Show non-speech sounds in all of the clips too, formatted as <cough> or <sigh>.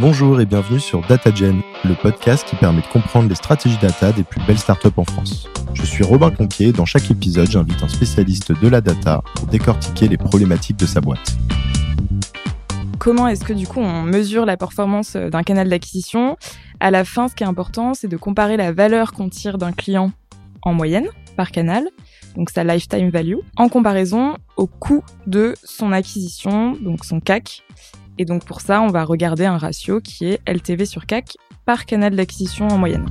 Bonjour et bienvenue sur DataGen, le podcast qui permet de comprendre les stratégies data des plus belles startups en France. Je suis Robin Conquier dans chaque épisode, j'invite un spécialiste de la data pour décortiquer les problématiques de sa boîte. Comment est-ce que du coup on mesure la performance d'un canal d'acquisition? À la fin, ce qui est important, c'est de comparer la valeur qu'on tire d'un client en moyenne par canal, donc sa lifetime value, en comparaison au coût de son acquisition, donc son CAC. Et donc pour ça, on va regarder un ratio qui est LTV sur CAC par canal d'acquisition en moyenne.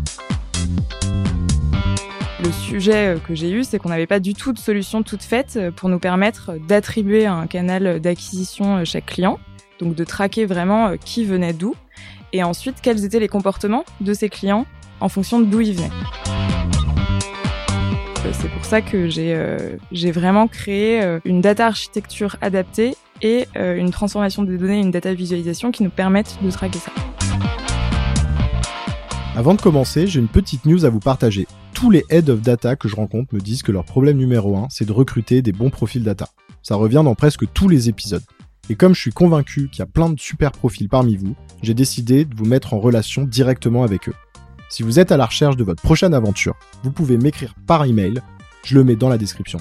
Le sujet que j'ai eu, c'est qu'on n'avait pas du tout de solution toute faite pour nous permettre d'attribuer un canal d'acquisition chaque client, donc de traquer vraiment qui venait d'où, et ensuite quels étaient les comportements de ces clients en fonction d'où ils venaient. C'est pour ça que j'ai euh, vraiment créé euh, une data architecture adaptée et euh, une transformation des données, une data visualisation qui nous permettent de traquer ça. Avant de commencer, j'ai une petite news à vous partager. Tous les head of data que je rencontre me disent que leur problème numéro un, c'est de recruter des bons profils data. Ça revient dans presque tous les épisodes. Et comme je suis convaincu qu'il y a plein de super profils parmi vous, j'ai décidé de vous mettre en relation directement avec eux. Si vous êtes à la recherche de votre prochaine aventure, vous pouvez m'écrire par email, je le mets dans la description.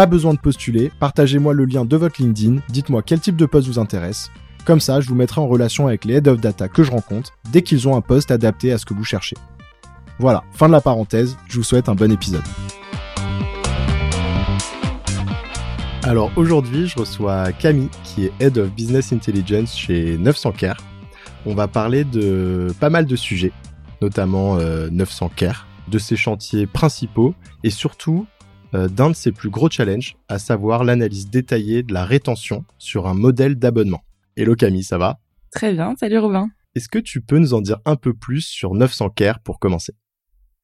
Pas besoin de postuler, partagez-moi le lien de votre LinkedIn, dites-moi quel type de poste vous intéresse. Comme ça, je vous mettrai en relation avec les head of data que je rencontre dès qu'ils ont un poste adapté à ce que vous cherchez. Voilà, fin de la parenthèse, je vous souhaite un bon épisode. Alors aujourd'hui, je reçois Camille qui est Head of Business Intelligence chez 900 Care. On va parler de pas mal de sujets, notamment 900 euh, de ses chantiers principaux et surtout d'un de ses plus gros challenges, à savoir l'analyse détaillée de la rétention sur un modèle d'abonnement. Hello Camille, ça va? Très bien, salut Robin. Est-ce que tu peux nous en dire un peu plus sur 900 Care pour commencer?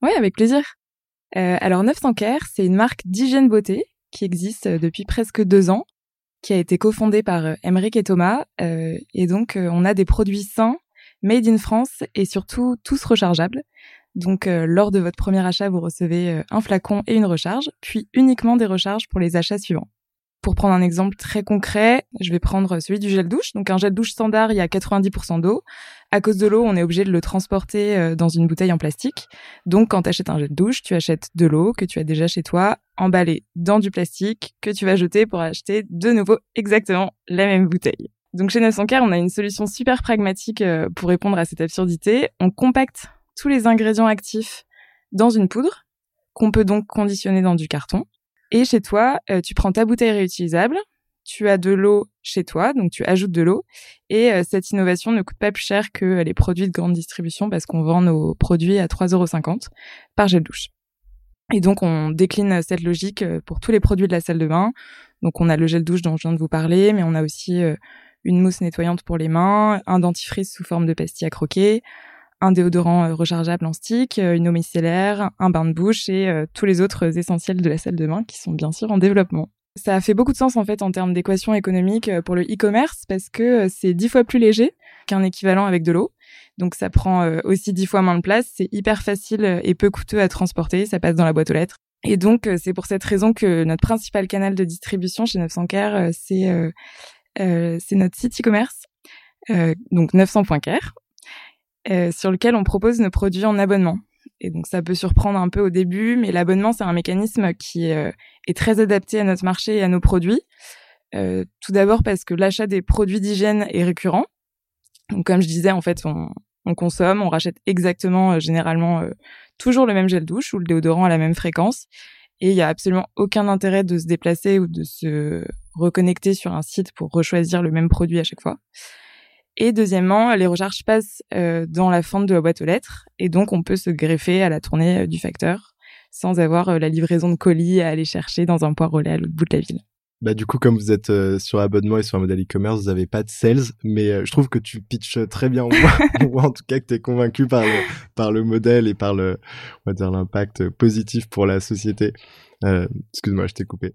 Oui, avec plaisir. Euh, alors 900 Care, c'est une marque d'hygiène beauté qui existe depuis presque deux ans, qui a été cofondée par Emeric et Thomas. et donc, on a des produits sains made in France et surtout tous rechargeables. Donc euh, lors de votre premier achat, vous recevez euh, un flacon et une recharge, puis uniquement des recharges pour les achats suivants. Pour prendre un exemple très concret, je vais prendre celui du gel douche. Donc un gel douche standard, il y a 90% d'eau. À cause de l'eau, on est obligé de le transporter euh, dans une bouteille en plastique. Donc quand tu achètes un gel douche, tu achètes de l'eau que tu as déjà chez toi, emballée dans du plastique, que tu vas jeter pour acheter de nouveau exactement la même bouteille. Donc chez 900 Care, on a une solution super pragmatique euh, pour répondre à cette absurdité. On compacte tous les ingrédients actifs dans une poudre qu'on peut donc conditionner dans du carton. Et chez toi, euh, tu prends ta bouteille réutilisable, tu as de l'eau chez toi, donc tu ajoutes de l'eau. Et euh, cette innovation ne coûte pas plus cher que les produits de grande distribution parce qu'on vend nos produits à 3,50€ par gel douche. Et donc on décline cette logique pour tous les produits de la salle de bain. Donc on a le gel douche dont je viens de vous parler, mais on a aussi une mousse nettoyante pour les mains, un dentifrice sous forme de pastille à croquer, un déodorant euh, rechargeable en stick, euh, une eau micellaire, un bain de bouche et euh, tous les autres essentiels de la salle de bain qui sont bien sûr en développement. Ça a fait beaucoup de sens en fait en termes d'équation économique pour le e-commerce parce que c'est dix fois plus léger qu'un équivalent avec de l'eau. Donc ça prend aussi dix fois moins de place, c'est hyper facile et peu coûteux à transporter, ça passe dans la boîte aux lettres. Et donc c'est pour cette raison que notre principal canal de distribution chez 900 Care, c'est notre site e-commerce, euh, donc 900.care, euh, sur lequel on propose nos produits en abonnement. Et donc ça peut surprendre un peu au début, mais l'abonnement c'est un mécanisme qui est très adapté à notre marché et à nos produits. tout d'abord parce que l'achat des produits d'hygiène est récurrent. Donc comme je disais, en fait, on, on consomme, on rachète exactement, généralement, toujours le même gel douche ou le déodorant à la même fréquence. Et il y a absolument aucun intérêt de se déplacer ou de se reconnecter sur un site pour rechoisir le même produit à chaque fois. Et deuxièmement, les recharges passent euh, dans la fente de la boîte aux lettres et donc on peut se greffer à la tournée euh, du facteur sans avoir euh, la livraison de colis à aller chercher dans un point relais à l'autre bout de la ville. Bah du coup, comme vous êtes sur abonnement et sur un modèle e-commerce, vous n'avez pas de sales, mais je trouve que tu pitches très bien. On voit, <laughs> en tout cas que tu es convaincu par le, par le modèle et par le, on va dire l'impact positif pour la société. Excuse-moi, je t'ai coupé.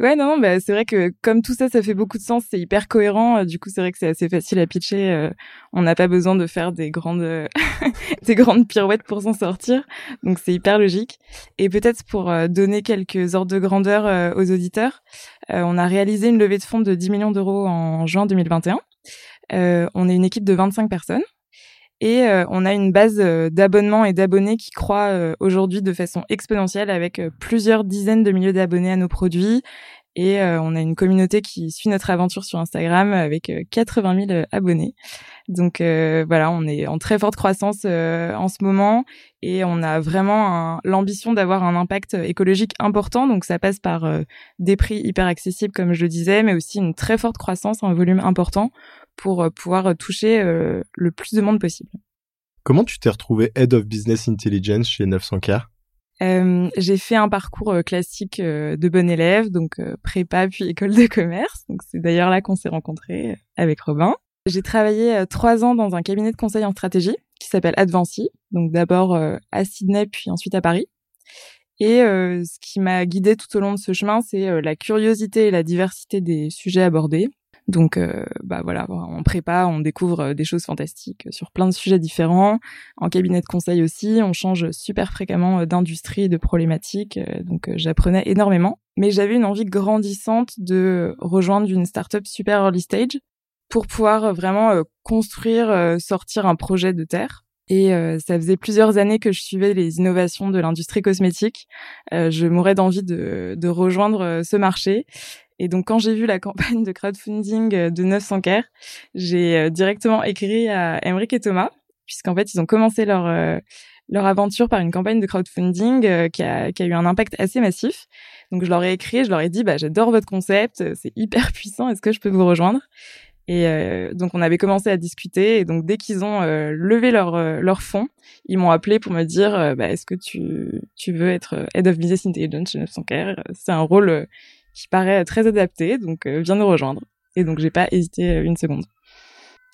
Ouais, non, bah, c'est vrai que comme tout ça, ça fait beaucoup de sens, c'est hyper cohérent. Euh, du coup, c'est vrai que c'est assez facile à pitcher. Euh, on n'a pas besoin de faire des grandes, <laughs> des grandes pirouettes pour s'en sortir. Donc, c'est hyper logique. Et peut-être pour euh, donner quelques ordres de grandeur aux auditeurs, on a réalisé une levée de fonds de 10 millions d'euros en juin 2021. on est une équipe de 25 personnes et on a une base d'abonnements et d'abonnés qui croît aujourd'hui de façon exponentielle avec plusieurs dizaines de milliers d'abonnés à nos produits et euh, on a une communauté qui suit notre aventure sur Instagram avec 80 euh, 000 abonnés. Donc euh, voilà, on est en très forte croissance en ce moment et on a vraiment l'ambition d'avoir un impact écologique important. Donc ça passe par des prix hyper accessibles, comme je le disais, mais aussi une très forte croissance, un volume important pour pouvoir toucher le plus de monde possible. Comment tu t'es retrouvé Head of Business Intelligence chez 900K euh, j'ai fait un parcours euh, classique euh, de bon élève, donc prépa puis école de commerce. Donc c'est d'ailleurs là qu'on s'est rencontrés avec Robin. J'ai travaillé trois ans dans un cabinet de conseil en stratégie qui s'appelle Advancy, donc d'abord à Sydney puis ensuite à Paris. Et ce qui m'a guidée tout au long de ce chemin, c'est la curiosité et la diversité des sujets abordés. Donc, euh, bah voilà, en prépa, on découvre euh, des choses fantastiques sur plein de sujets différents. En cabinet de conseil aussi, on change super fréquemment euh, d'industrie de problématiques. Donc, j'apprenais énormément. Mais j'avais une envie grandissante de rejoindre une startup super early stage pour pouvoir vraiment construire, sortir un projet de terre. Et ça faisait plusieurs années que je suivais les innovations de l'industrie cosmétique. je mourais d'envie de, de rejoindre ce marché. Et donc, quand j'ai vu la <laughs> campagne de crowdfunding euh, de 900 Care, j'ai euh, directement écrit à Emric et Thomas, puisqu'en fait, ils ont commencé leur euh, leur aventure par une campagne de crowdfunding qui, a, qui a eu un impact assez massif. Donc, je leur ai écrit, je leur ai dit, bah, j'adore votre concept, c'est hyper <laughs> puissant, est-ce que je peux vous rejoindre? Et donc on avait commencé à discuter et donc dès qu'ils ont levé leur leur fonds, ils m'ont appelé pour me dire bah, est-ce que tu tu veux être head of business intelligence chez 900 Care C'est un rôle qui paraît très adapté, donc euh, viens nous rejoindre. Et donc j'ai pas hésité euh, une seconde.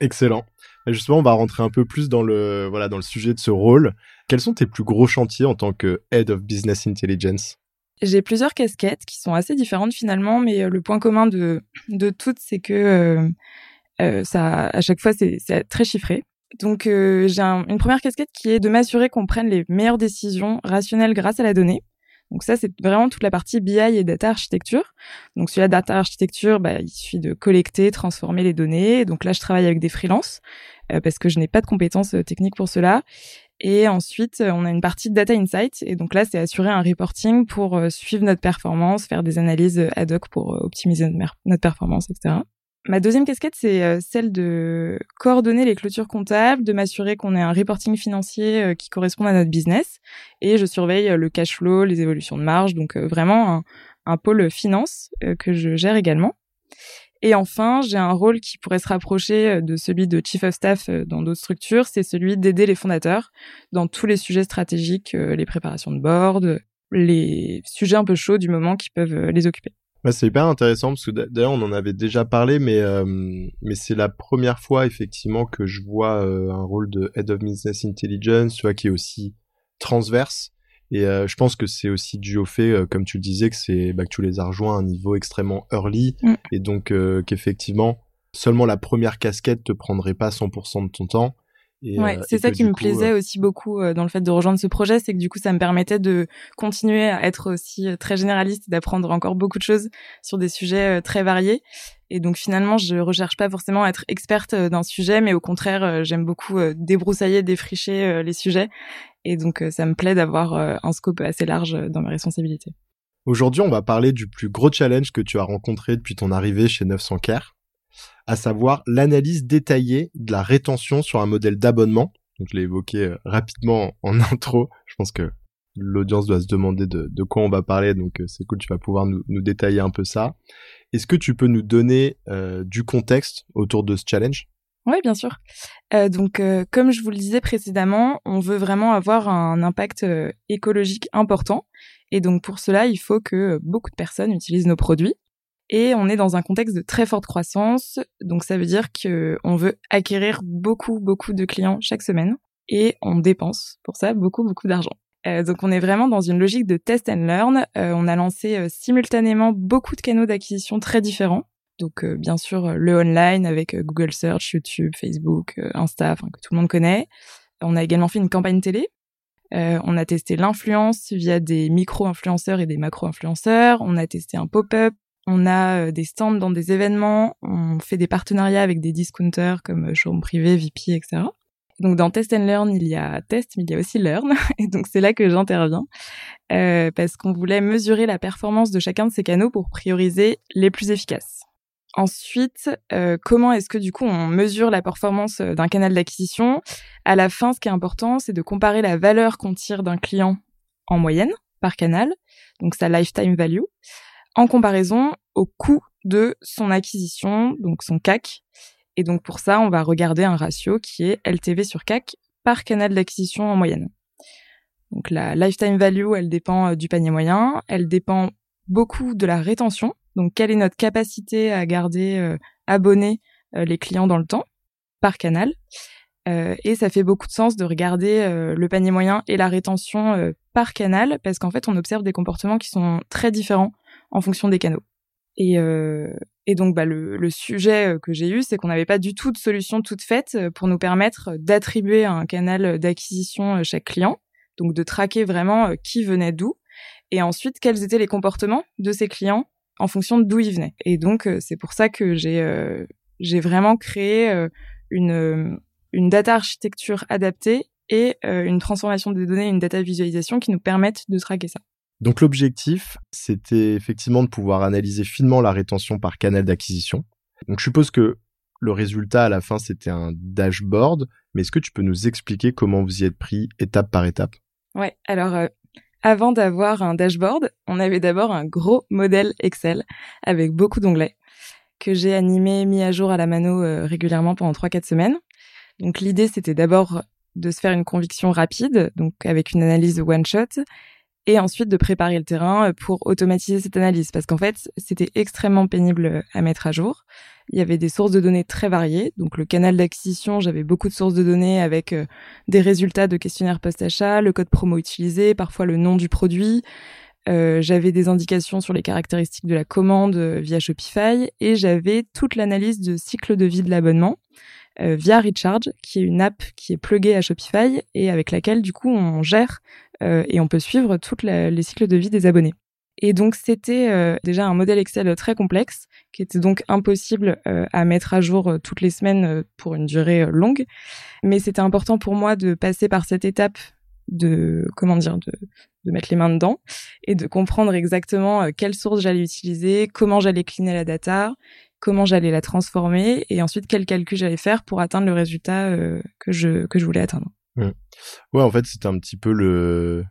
Excellent. Justement, on va rentrer un peu plus dans le voilà dans le sujet de ce rôle. Quels sont tes plus gros chantiers en tant que Head of Business Intelligence? J'ai plusieurs casquettes qui sont assez différentes finalement, mais euh, le point commun de de toutes, c'est que ça à chaque fois c'est très chiffré. Donc j'ai une première casquette qui est de m'assurer qu'on prenne les meilleures décisions rationnelles grâce à la donnée. Donc ça, c'est vraiment toute la partie BI et data architecture. Donc sur la data architecture, bah, il suffit de collecter, transformer les données. Donc là, je travaille avec des freelances euh, parce que je n'ai pas de compétences euh, techniques pour cela. Et ensuite, euh, on a une partie de data insight. Et donc là, c'est assurer un reporting pour suivre notre performance, faire des analyses ad hoc pour optimiser notre performance, etc. Ma deuxième casquette, c'est euh, celle de coordonner les clôtures comptables, de m'assurer qu'on ait un reporting financier euh, qui corresponde à notre business. Et je surveille euh, le cash flow, les évolutions de marge, donc vraiment un, pôle finance que je gère également. Et enfin, j'ai un rôle qui pourrait se rapprocher de celui de chief of staff dans d'autres structures, c'est celui d'aider les fondateurs dans tous les sujets stratégiques, les préparations de board, les sujets un peu chauds du moment qui peuvent les occuper. Bah, c'est hyper intéressant parce que d'ailleurs on en avait déjà parlé, mais euh, mais c'est la première fois effectivement que je vois euh, un rôle de head of business intelligence, tu vois, qui est aussi transverse. Et euh, je pense que c'est aussi dû au fait, comme tu le disais, que c'est bah, que tu les as rejoints à un niveau extrêmement early, mm. et donc qu'effectivement seulement la première casquette te prendrait pas 100% de ton temps ouais, euh, c'est ça qui me plaisait euh, aussi beaucoup euh, dans le fait de rejoindre ce projet, c'est que du coup ça me permettait de continuer à être aussi très généraliste et d'apprendre encore beaucoup de choses sur des sujets très variés. Et donc finalement, je recherche pas forcément à être experte d'un sujet, mais au contraire, j'aime beaucoup débroussailler, défricher les sujets. Et donc ça me plaît d'avoir un scope assez large dans mes responsabilités. Aujourd'hui, on va parler du plus gros challenge que tu as rencontré depuis ton arrivée chez 900 Care à savoir l'analyse détaillée de la rétention sur un modèle d'abonnement. Donc je l'ai évoqué euh, rapidement en <laughs> intro. Je pense que l'audience doit se demander de, quoi on va parler, donc euh, c'est cool, tu vas pouvoir nous, détailler un peu ça. Est-ce que tu peux nous donner euh, du contexte autour de ce challenge? Oui, bien sûr. donc, comme je vous le disais précédemment, on veut vraiment avoir un impact écologique important. Et donc, pour cela, il faut que beaucoup de personnes utilisent nos produits. Et on est dans un contexte de très forte croissance, donc ça veut dire qu'on veut acquérir beaucoup, beaucoup de clients chaque semaine, et on dépense pour ça beaucoup, beaucoup d'argent. Euh, donc on est vraiment dans une logique de test and learn. Euh, on a lancé euh, simultanément beaucoup de canaux d'acquisition très différents. Donc bien sûr le online avec Google Search, YouTube, Facebook, Insta, que tout le monde connaît. On a également fait une campagne télé. on a testé l'influence via des micro-influenceurs et des macro-influenceurs. On a testé un pop-up On a des stands dans des événements, on fait des partenariats avec des discounters comme Showroom Privé, VP, etc. Donc dans Test and Learn, il y a Test, mais il y a aussi Learn. <laughs> Et donc c'est là que j'interviens euh, parce qu'on voulait mesurer la performance de chacun de ces canaux pour prioriser les plus efficaces. Ensuite, euh, comment est-ce que du coup on mesure la performance euh, d'un canal d'acquisition? À la fin, ce qui est important, c'est de comparer la valeur qu'on tire d'un client en moyenne par canal, donc sa lifetime value, en comparaison au coût de son acquisition, donc son CAC, et donc pour ça, on va regarder un ratio qui est LTV sur CAC par canal d'acquisition en moyenne. Donc la lifetime value, elle dépend euh, du panier moyen, elle dépend beaucoup de la rétention. Donc quelle est notre capacité à garder euh, abonnés euh, les clients dans le temps par canal? et ça fait beaucoup de sens de regarder le panier moyen et la rétention par canal parce qu'en fait on observe des comportements qui sont très différents en fonction des canaux. Et, euh, donc, bah, le, sujet euh, que j'ai eu, c'est qu'on n'avait pas du tout de solution toute faite euh, pour nous permettre d'attribuer un canal d'acquisition chaque client, donc de traquer vraiment qui venait d'où, et ensuite quels étaient les comportements de ces clients en fonction d'où ils venaient. Et donc, c'est pour ça que j'ai j'ai vraiment créé une une data architecture adaptée et une transformation des données, une data visualisation qui nous permettent de traquer ça. Donc l'objectif, c'était effectivement de pouvoir analyser finement la rétention par canal d'acquisition. Donc je suppose que le résultat à la fin, c'était un dashboard, mais est-ce que tu peux nous expliquer comment vous y êtes pris étape par étape? Ouais, alors euh, avant d'avoir un dashboard, on avait d'abord un gros modèle Excel avec beaucoup d'onglets que j'ai animé, mis à jour à la mano euh, régulièrement pendant 3-4 semaines. Donc l'idée, c'était d'abord de se faire une conviction rapide, donc avec une analyse one shot, et ensuite de préparer le terrain euh, pour automatiser cette analyse parce qu'en fait c'était extrêmement pénible euh, à mettre à jour. Il y avait des sources de données très variées, donc le canal d'acquisition, j'avais beaucoup de sources de données avec euh, des résultats de questionnaires post-achat, le code promo utilisé, parfois le nom du produit. j'avais des indications sur les caractéristiques de la commande via Shopify et j'avais toute l'analyse de cycle de vie de l'abonnement via Recharge, qui est une app qui est pluguée à Shopify et avec laquelle du coup on gère euh, et on peut suivre tous les cycles de vie des abonnés. Et donc c'était euh, déjà un modèle Excel très complexe qui était donc impossible euh, à mettre à jour toutes les semaines pour une durée longue. Mais c'était important pour moi de passer par cette étape de comment dire de, de mettre les mains dedans et de comprendre exactement quelle source j'allais utiliser, comment j'allais cleaner la data, comment j'allais la transformer et ensuite quel calcul j'allais faire pour atteindre le résultat que je que je voulais atteindre. Mmh. Ouais, en fait, c'est un petit peu le,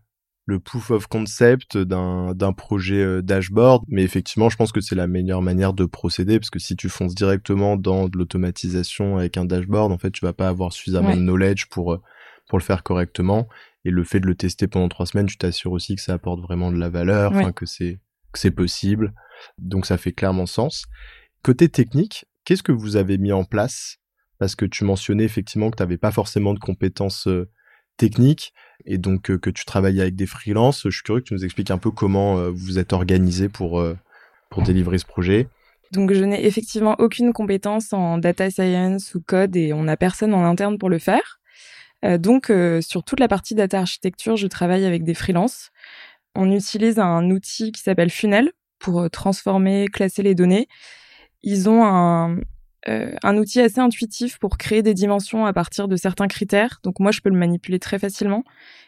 le proof of concept d'un, d'un projet euh, dashboard. Mais effectivement, je pense que c'est la meilleure manière de procéder parce que si tu fonces directement dans de l'automatisation avec un dashboard, en fait, tu vas pas avoir suffisamment de knowledge pour, euh, pour le faire correctement. Et le fait de le tester pendant trois semaines, tu t'assures aussi que ça apporte vraiment de la valeur, que c'est, que c'est possible. Donc, ça fait clairement sens. Côté technique, qu'est-ce que vous avez mis en place parce que tu mentionnais effectivement que tu n'avais pas forcément de compétences euh, techniques et donc euh, que tu travaillais avec des freelances. Je suis curieux que tu nous expliques un peu comment euh, vous êtes organisé pour, pour délivrer ce projet. Donc je n'ai effectivement aucune compétence en data science ou code et on n'a personne en interne pour le faire. donc sur toute la partie data architecture, je travaille avec des freelances. On utilise un outil qui s'appelle Funnel pour transformer, classer les données. Ils ont un, euh, un outil assez intuitif pour créer des dimensions à partir de certains critères. Donc moi, je peux le manipuler très facilement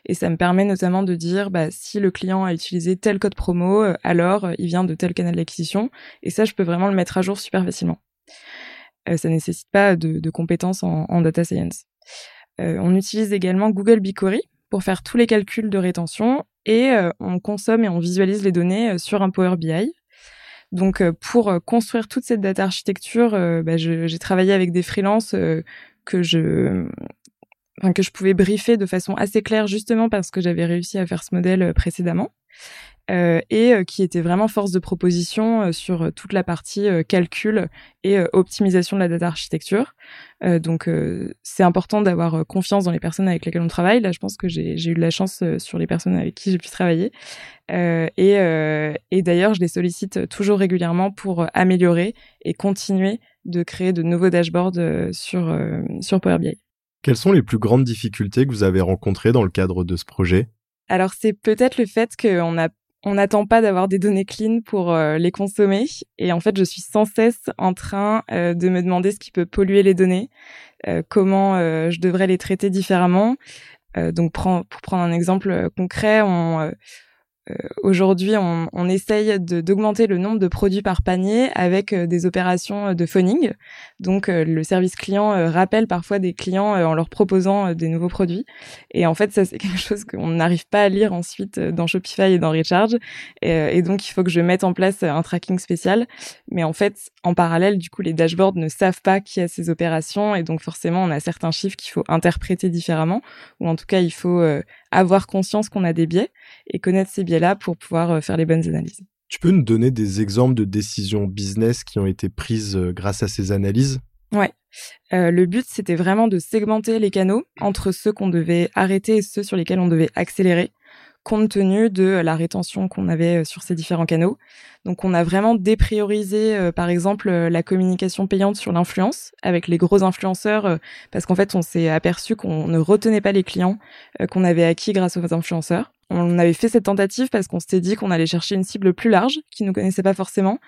et ça me permet notamment de dire bah, si le client a utilisé tel code promo, euh, alors euh, il vient de tel canal d'acquisition. Et ça, je peux vraiment le mettre à jour super facilement. Euh, ça nécessite pas de, compétences en, en, data science. on utilise également Google BigQuery pour faire tous les calculs de rétention et on consomme et on visualise les données sur un Power BI. Donc euh, pour euh, construire toute cette data architecture, euh, bah, j'ai travaillé avec des freelances que je que je pouvais briefer de façon assez claire justement parce que j'avais réussi à faire ce modèle précédemment. Euh, et qui était vraiment force de proposition sur toute la partie calcul et optimisation de la data architecture. donc c'est important d'avoir confiance dans les personnes avec lesquelles on travaille. Là, je pense que j'ai eu de la chance sur les personnes avec qui j'ai pu travailler. Euh, et, euh, et d'ailleurs, je les sollicite toujours régulièrement pour améliorer et continuer de créer de nouveaux dashboards euh, sur, sur Power BI. Quelles sont les plus grandes difficultés que vous avez rencontrées dans le cadre de ce projet? Alors, c'est peut-être le fait qu'on a on n'attend pas d'avoir des données clean pour euh, les consommer. Et en fait, je suis sans cesse en train euh, de me demander ce qui peut polluer les données, euh, comment je devrais les traiter différemment. donc, pour prendre un exemple concret, on, aujourd'hui, on, on, essaye d'augmenter le nombre de produits par panier avec euh, des opérations euh, de phoning. Donc, le service client rappelle parfois des clients en leur proposant des nouveaux produits. Et en fait, ça, c'est <laughs> quelque chose qu'on n'arrive pas à lire ensuite dans Shopify et dans Recharge. Et, et, donc, il faut que je mette en place un tracking spécial. Mais en fait, en parallèle, du coup, les dashboards ne savent pas qui a ces opérations. Et donc, forcément, on a certains chiffres qu'il faut interpréter différemment. Ou en tout cas, il faut avoir conscience qu'on a des biais et connaître ces biais-là pour pouvoir euh, faire les bonnes analyses. Tu peux nous donner des exemples de décisions business qui ont été prises euh, grâce à ces analyses? Ouais. Euh, le but, c'était vraiment de segmenter les canaux entre ceux qu'on devait arrêter et ceux sur lesquels on devait accélérer compte tenu de la rétention qu'on avait euh, sur ces différents canaux. Donc on a vraiment dépriorisé euh, par exemple euh, la communication payante sur l'influence avec les gros influenceurs parce qu'en fait on s'est aperçu qu'on ne retenait pas les clients qu'on avait acquis grâce aux influenceurs. On avait fait cette tentative parce qu'on s'était dit qu'on allait chercher une cible plus large, qui nous connaissait pas forcément,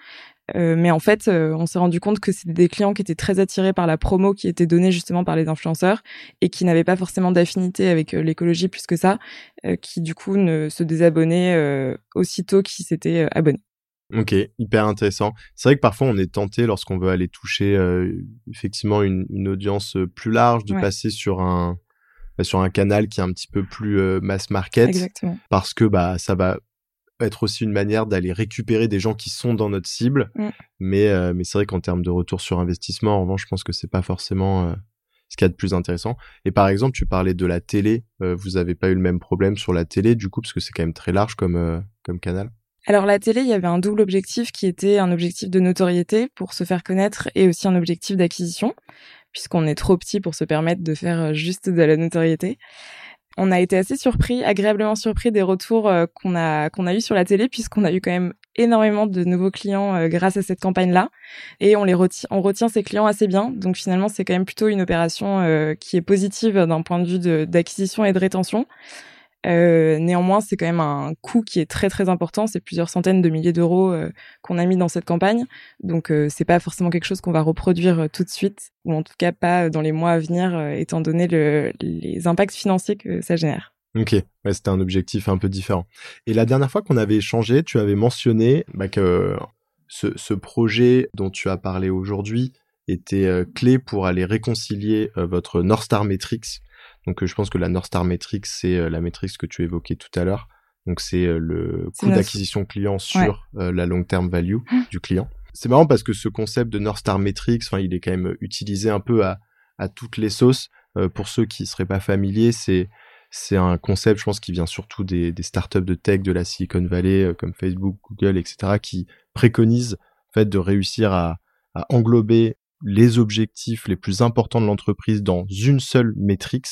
euh, mais en fait, euh, on s'est rendu compte que c'était des clients qui étaient très attirés par la promo qui était donnée justement par les influenceurs et qui n'avaient pas forcément d'affinité avec euh, l'écologie plus que ça, qui du coup ne se désabonnaient aussitôt qu'ils s'étaient abonnés. Ok, hyper intéressant. C'est vrai que parfois on est tenté lorsqu'on veut aller toucher effectivement une, une, audience plus large de passer sur un bah, sur un canal qui est un petit peu plus mass market Exactement. parce que bah ça va être aussi une manière d'aller récupérer des gens qui sont dans notre cible. Mm. Mais, euh, mais c'est vrai qu'en termes de retour sur investissement, en revanche, je pense que c'est pas forcément euh, ce qu'il y a de plus intéressant. Et par exemple, tu parlais de la télé. Euh, vous avez pas eu le même problème sur la télé, du coup, parce que c'est quand même très large comme, comme canal. Alors la télé, il y avait un double objectif qui était un objectif de notoriété pour se faire connaître et aussi un objectif d'acquisition, puisqu'on est trop petit pour se permettre de faire juste de la notoriété on a été assez surpris, agréablement surpris des retours euh, qu'on a qu'on a eu sur la télé puisqu'on a eu quand même énormément de nouveaux clients euh, grâce à cette campagne-là et on les retient on retient ces clients assez bien. Donc finalement, c'est quand même plutôt une opération euh, qui est positive d'un point de vue d'acquisition et de rétention. Euh, néanmoins, c'est quand même un coût qui est très très important. C'est plusieurs centaines de milliers d'euros euh, qu'on a mis dans cette campagne. Donc, euh, c'est pas forcément quelque chose qu'on va reproduire tout de suite, ou en tout cas pas dans les mois à venir, étant donné le, les impacts financiers que ça génère. Ok, c'était un objectif un peu différent. Et la dernière fois qu'on avait échangé, tu avais mentionné bah, que ce, ce, projet dont tu as parlé aujourd'hui était clé pour aller réconcilier votre North Star Metrics donc, euh, je pense que la North Star Metrics, c'est euh, la métrique que tu évoquais tout à l'heure. Donc, c'est euh, le coût d'acquisition client sur la long term value mmh. du client. C'est marrant parce que ce concept de North Star Metrics, enfin, il est quand même utilisé un peu à, à toutes les sauces. pour ceux qui seraient pas familiers, c'est c'est un concept, je pense, qui vient surtout des, des startups de tech de la Silicon Valley, comme Facebook, Google, etc., qui préconisent en fait de réussir à, à englober les objectifs les plus importants de l'entreprise dans une seule métrique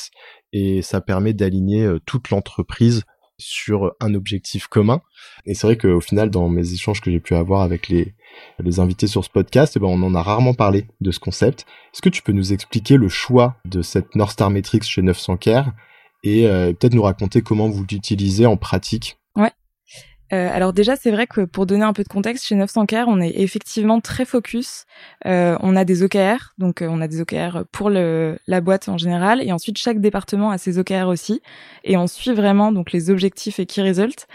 et ça permet d'aligner euh, toute l'entreprise sur un objectif commun. Et c'est vrai qu'au final, dans mes échanges que j'ai pu avoir avec les, les invités sur ce podcast, eh ben, on en a rarement parlé de ce concept. Est-ce que tu peux nous expliquer le choix de cette North Star Metrics chez 900 Care et euh, peut-être nous raconter comment vous l'utilisez en pratique? Euh, alors déjà, c'est vrai que pour donner un peu de contexte, chez 900 Care, on est effectivement très focus. Euh, on a des OKR, donc euh, on a des OKR pour le, la boîte en général, et ensuite chaque département a ses OKR aussi, et on suit vraiment donc les objectifs et results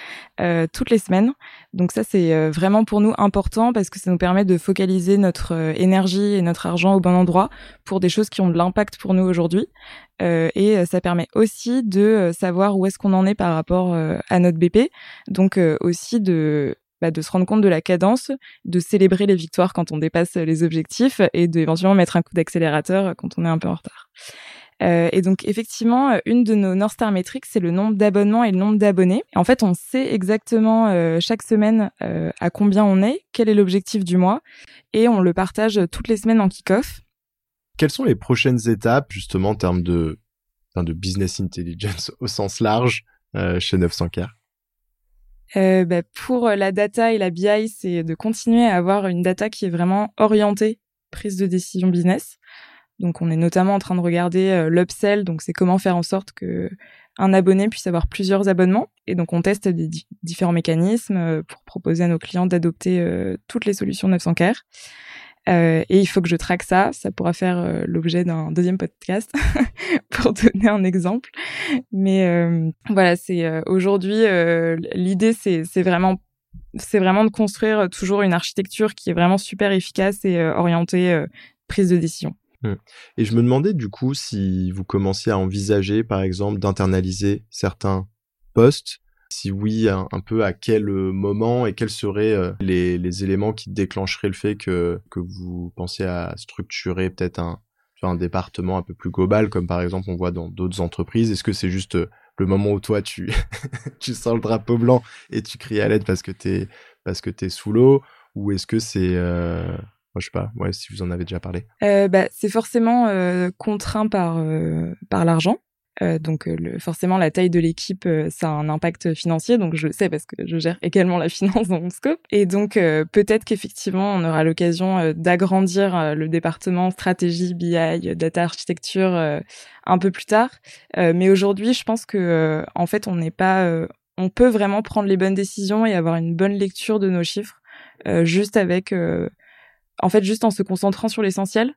euh, toutes les semaines. Donc ça, c'est euh, vraiment pour nous important parce que ça nous permet de focaliser notre énergie et notre argent au bon endroit pour des choses qui ont de l'impact pour nous aujourd'hui. Euh, et ça permet aussi de savoir où est-ce qu'on en est par rapport à notre BP. Donc aussi de bah, de se rendre compte de la cadence, de célébrer les victoires quand on dépasse les objectifs et d'éventuellement mettre un coup d'accélérateur quand on est un peu en retard. Euh, et donc effectivement, une de nos North Star Metrics, c'est le nombre d'abonnements et le nombre d'abonnés. En fait, on sait exactement euh, chaque semaine euh, à combien on est, quel est l'objectif du mois, et on le partage toutes les semaines en kick-off. Quelles sont les prochaines étapes justement en termes de, de business intelligence <laughs> au sens large chez 900K euh, bah, pour la data et la BI, c'est de continuer à avoir une data qui est vraiment orientée prise de décision business. Donc on est notamment en train de regarder l'upsell, donc c'est comment faire en sorte que un abonné puisse avoir plusieurs abonnements. Et donc on teste des différents mécanismes pour proposer à nos clients d'adopter toutes les solutions 900Care. Euh, et il faut que je traque ça. Ça pourra faire euh, l'objet d'un deuxième podcast <laughs> pour donner un exemple. Mais euh, voilà, c'est euh, aujourd'hui l'idée, c'est vraiment c'est vraiment de construire toujours une architecture qui est vraiment super efficace et orientée prise de décision. Mmh. Et je me demandais du coup si vous commenciez à envisager, par exemple, d'internaliser certains postes si oui, un, peu à quel euh, moment et quels seraient euh, les, éléments qui déclencheraient le fait que, que vous pensiez à structurer peut-être un, un département un peu plus global, comme par exemple on voit dans d'autres entreprises Est-ce que c'est juste euh, le moment où toi tu, <laughs> tu sors le drapeau blanc et tu cries à l'aide parce que t'es parce que sous l'eau? Ou est-ce que c'est. Je sais pas, ouais, si vous en avez déjà parlé. bah, c'est forcément contraint par par l'argent. Euh, donc euh, le, forcément la taille de l'équipe euh, ça a un impact financier donc je le sais parce que je gère <laughs> également la finance dans mon scope et donc peut-être qu'effectivement on aura l'occasion d'agrandir le département stratégie BI data architecture un peu plus tard mais aujourd'hui je pense que en fait on n'est pas on peut vraiment prendre les bonnes décisions et avoir une bonne lecture de nos chiffres juste avec en fait juste en se concentrant sur l'essentiel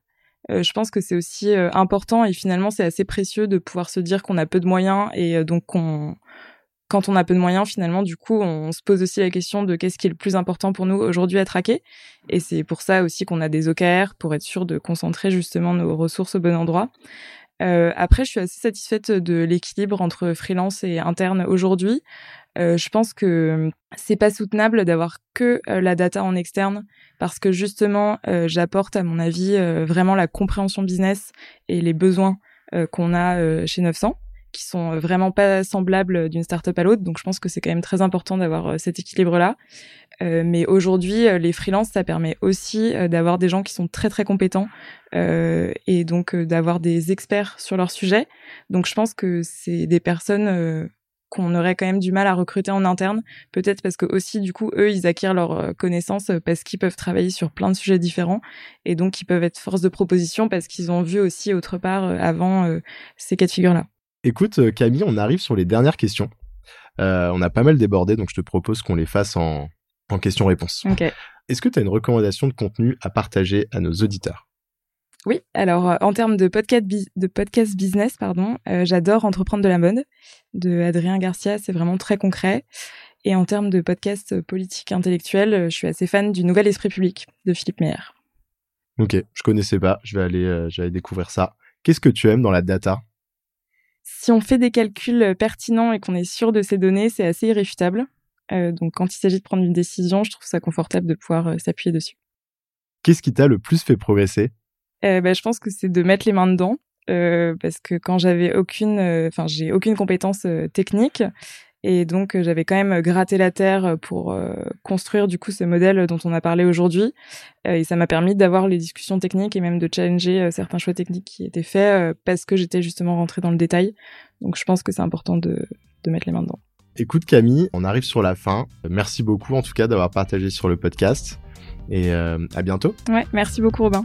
euh, je pense que c'est aussi euh, important et finalement c'est assez précieux de pouvoir se dire qu'on a peu de moyens et euh, donc quand on a peu de moyens, finalement, du coup, on se pose aussi la question de qu'est-ce qui est le plus important pour nous aujourd'hui à traquer. Et c'est pour ça aussi qu'on a des OKR pour être sûr de concentrer justement nos ressources au bon endroit. Euh, après, je suis assez satisfaite de l'équilibre entre freelance et interne aujourd'hui. Euh, je pense que c'est pas soutenable d'avoir que euh, la data en externe parce que justement, euh, j'apporte à mon avis vraiment la compréhension business et les besoins qu'on a chez 900 qui sont vraiment pas semblables d'une startup à l'autre. Donc, je pense que c'est quand même très important d'avoir cet équilibre-là. mais aujourd'hui, les freelances, ça permet aussi d'avoir des gens qui sont très très compétents et donc d'avoir des experts sur leur sujet. Donc, je pense que c'est des personnes qu'on aurait quand même du mal à recruter en interne, peut-être parce que aussi du coup eux ils acquièrent leurs euh, connaissances euh, parce qu'ils peuvent travailler sur plein de sujets différents et donc ils peuvent être force de proposition parce qu'ils ont vu aussi autre part euh, avant ces cas de figure là. Écoute Camille, on arrive sur les dernières questions. on a pas mal débordé donc je te propose qu'on les fasse en, en questions-réponses. Est-ce que tu as une recommandation de contenu à partager à nos auditeurs? Oui, alors euh, en termes de podcast, de podcast business, pardon, euh, j'adore Entreprendre de la mode de Adrien Garcia, c'est vraiment très concret. Et en termes de podcast politique intellectuel, euh, je suis assez fan du Nouvel Esprit Public de Philippe Meyer. Ok, je connaissais pas, je vais aller, je vais aller découvrir ça. Qu'est-ce que tu aimes dans la data? Si on fait des calculs pertinents et qu'on est sûr de ces données, c'est assez irréfutable. donc quand il s'agit de prendre une décision, je trouve ça confortable de pouvoir s'appuyer dessus. Qu'est-ce qui t'a le plus fait progresser? Euh, bah, je pense que c'est de mettre les mains dedans. Euh, parce que quand j'avais aucune, euh, enfin j'ai aucune compétence technique et donc j'avais quand même gratté la terre pour construire du coup ce modèle dont on a parlé aujourd'hui et ça m'a permis d'avoir les discussions techniques et même de challenger certains choix techniques qui étaient faits parce que j'étais justement rentrée dans le détail. Donc je pense que c'est important de, de mettre les mains dedans. Écoute Camille, on arrive sur la fin. Merci beaucoup en tout cas d'avoir partagé sur le podcast et à bientôt. Ouais, merci beaucoup Robin.